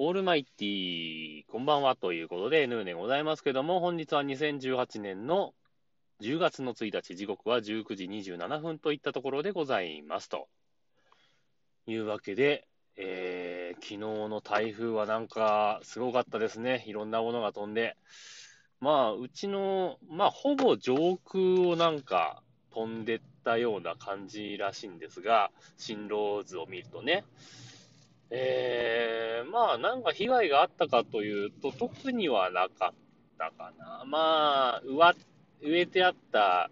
オールマイティー、こんばんはということで、ヌーでございますけども、本日は2018年の10月の1日、時刻は19時27分といったところでございますと。いうわけで、えー、昨日の台風はなんかすごかったですね。いろんなものが飛んで。まあ、うちの、まあ、ほぼ上空をなんか飛んでったような感じらしいんですが、進路図を見るとね。えー、あ、なんか被害があったかというと、特にはなかったかな。まあ、植えてあった、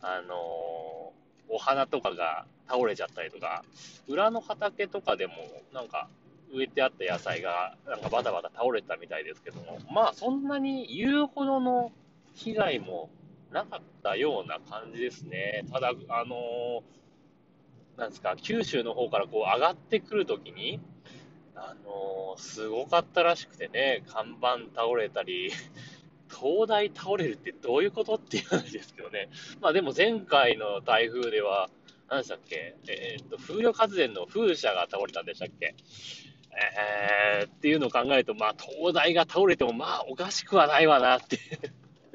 あのー、お花とかが倒れちゃったりとか、裏の畑とかでも、なんか、植えてあった野菜が、なんかバタバタ倒れたみたいですけども、まあ、そんなに言うほどの被害もなかったような感じですね。ただ、あのー、なんですか、九州の方からこう上がってくるときに、あのー、すごかったらしくてね、看板倒れたり、灯台倒れるってどういうことっていう話ですけどね。まあでも前回の台風では、何でしたっけ？えー、っと、風力発電の風車が倒れたんでしたっけ？えー、っていうのを考えると、まあ、灯台が倒れても、まあ、おかしくはないわなって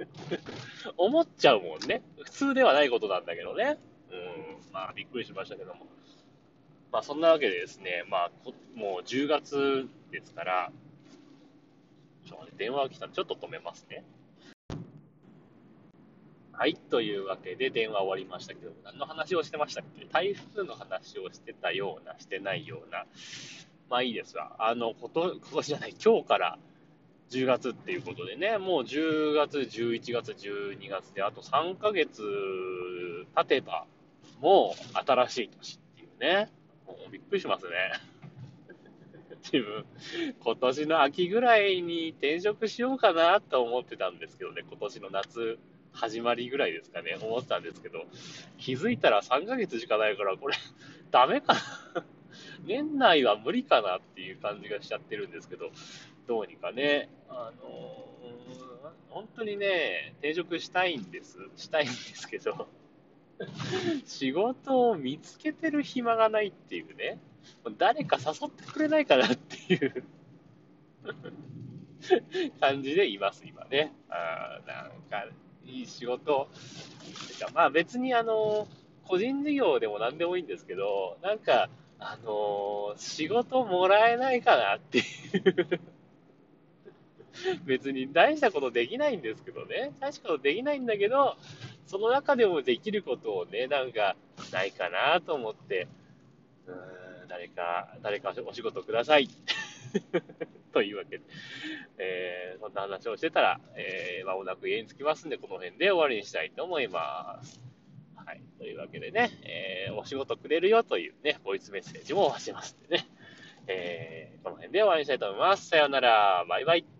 思っちゃうもんね。普通ではないことなんだけどね。うん、まあ、びっくりしましたけども。まあ、そんなわけでですね、まあ、もう10月ですから、ちょっと電話が来たらちょっと止めますね。はい。というわけで、電話終わりましたけど、何の話をしてましたっけ？台風の話をしてたような、してないような。まあいいですわ。あの、こと、今年じゃない、今日から10月っていうことでね、もう10月、11月、12月で、あと3ヶ月経てば、もう新しい年っていうね。もうびっくりしますね。自分、今年の秋ぐらいに転職しようかなと思ってたんですけどね、今年の夏始まりぐらいですかね、思ってたんですけど、気づいたら3ヶ月しかないから、これ、ダメかな？年内は無理かなっていう感じがしちゃってるんですけど、どうにかね、あの本当にね、転職したいんです。したいんですけど、仕事を見つけてる暇がないっていうね、誰か誘ってくれないかなっていう感じでいます、今ね。あなんか、いい仕事。てかまあ別にあの、個人事業でも何でもいいんですけど、なんか、あのー、仕事もらえないかなっていう別に大したことできないんですけどね。大したことできないんだけど、その中でもできることをね、なんか、ないかなと思って、うーん、誰か、誰かお仕事ください。というわけで、えー、そんな話をしてたら、えー、まもなく家に着きますんで、この辺で終わりにしたいと思います。はい。というわけでね、えー、お仕事くれるよというね、ボイスメッセージもしますんでね、えー、この辺で終わりにしたいと思います。さようなら。バイバイ。